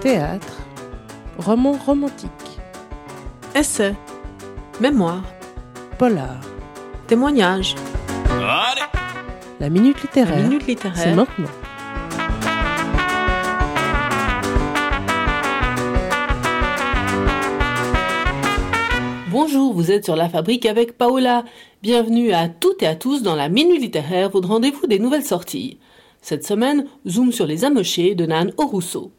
Théâtre, roman romantique, Essai. Mémoire. polar, Témoignage. la minute littéraire. La minute C'est maintenant. Bonjour, vous êtes sur La Fabrique avec Paola. Bienvenue à toutes et à tous dans la Minute littéraire, votre rendez-vous des nouvelles sorties. Cette semaine, zoom sur les amochés de Nan Rousseau.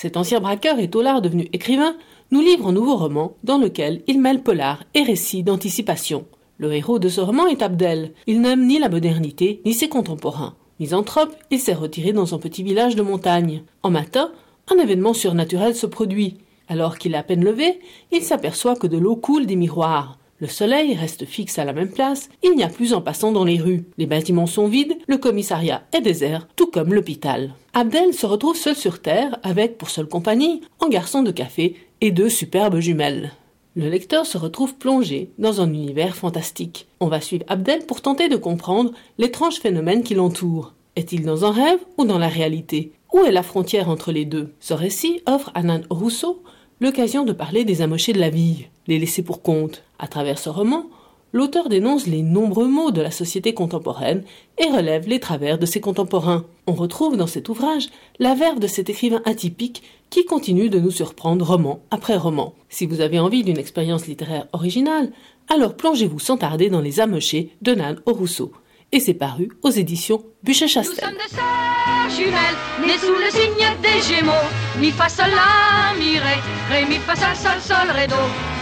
Cet ancien braqueur et taulard devenu écrivain nous livre un nouveau roman dans lequel il mêle polar et récit d'anticipation. Le héros de ce roman est Abdel. Il n'aime ni la modernité ni ses contemporains. Misanthrope, il s'est retiré dans son petit village de montagne. En matin, un événement surnaturel se produit. Alors qu'il est à peine levé, il s'aperçoit que de l'eau coule des miroirs. Le soleil reste fixe à la même place, il n'y a plus en passant dans les rues. Les bâtiments sont vides, le commissariat est désert, tout comme l'hôpital. Abdel se retrouve seul sur Terre avec, pour seule compagnie, un garçon de café et deux superbes jumelles. Le lecteur se retrouve plongé dans un univers fantastique. On va suivre Abdel pour tenter de comprendre l'étrange phénomène qui l'entoure. Est-il dans un rêve ou dans la réalité? Où est la frontière entre les deux? Ce récit offre à Nan Rousseau l'occasion de parler des amochés de la vie, les laissés pour compte. À travers ce roman, l'auteur dénonce les nombreux maux de la société contemporaine et relève les travers de ses contemporains. On retrouve dans cet ouvrage la verve de cet écrivain atypique qui continue de nous surprendre roman après roman. Si vous avez envie d'une expérience littéraire originale, alors plongez-vous sans tarder dans Les Amochés de Nan Rousseau. Et c'est paru aux éditions Nous Buchet-Chastel. sommes de sœurs jumelles, nées sous le signe des Gémeaux. Mi fa sol la mi ré, ré mi fa sol sol sol ré do.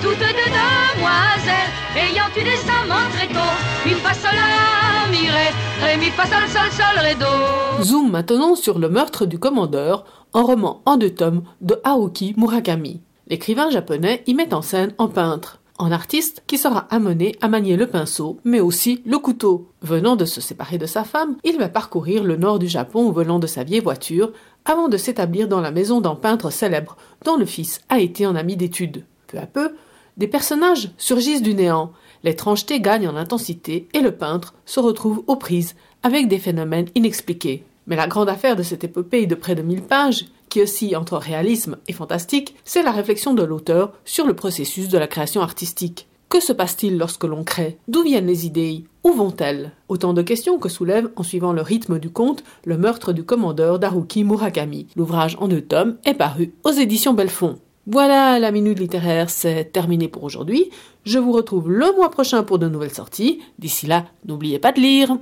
Toutes deux demoiselles, ayant eu des amants très tôt. Mi fa sol la mi ré, ré mi fa sol sol sol ré do. Zoom maintenant sur le meurtre du commandeur, un roman en deux tomes de Aoki Murakami. L'écrivain japonais y met en scène un peintre, un artiste qui sera amené à manier le pinceau, mais aussi le couteau. Venant de se séparer de sa femme, il va parcourir le nord du Japon au volant de sa vieille voiture, avant de s'établir dans la maison d'un peintre célèbre dont le fils a été un ami d'études. Peu à peu, des personnages surgissent du néant, l'étrangeté gagne en intensité et le peintre se retrouve aux prises avec des phénomènes inexpliqués. Mais la grande affaire de cette épopée de près de 1000 pages, qui oscille entre réalisme et fantastique, c'est la réflexion de l'auteur sur le processus de la création artistique. Que se passe-t-il lorsque l'on crée? D'où viennent les idées? Où vont-elles? Autant de questions que soulève, en suivant le rythme du conte, le meurtre du commandeur d'Haruki Murakami. L'ouvrage en deux tomes est paru aux éditions Belfond. Voilà, la minute littéraire, c'est terminé pour aujourd'hui. Je vous retrouve le mois prochain pour de nouvelles sorties. D'ici là, n'oubliez pas de lire.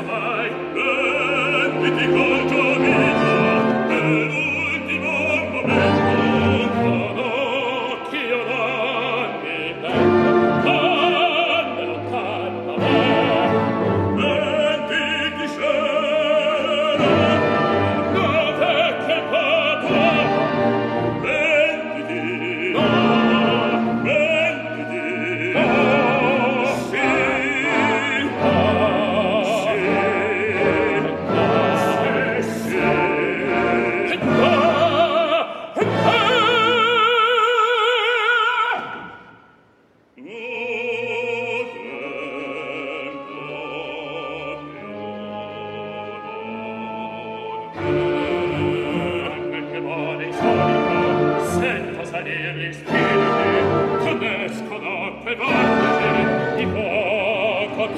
Österreich, bündig die Gold salir spiriti, conoscono quei vortici di poco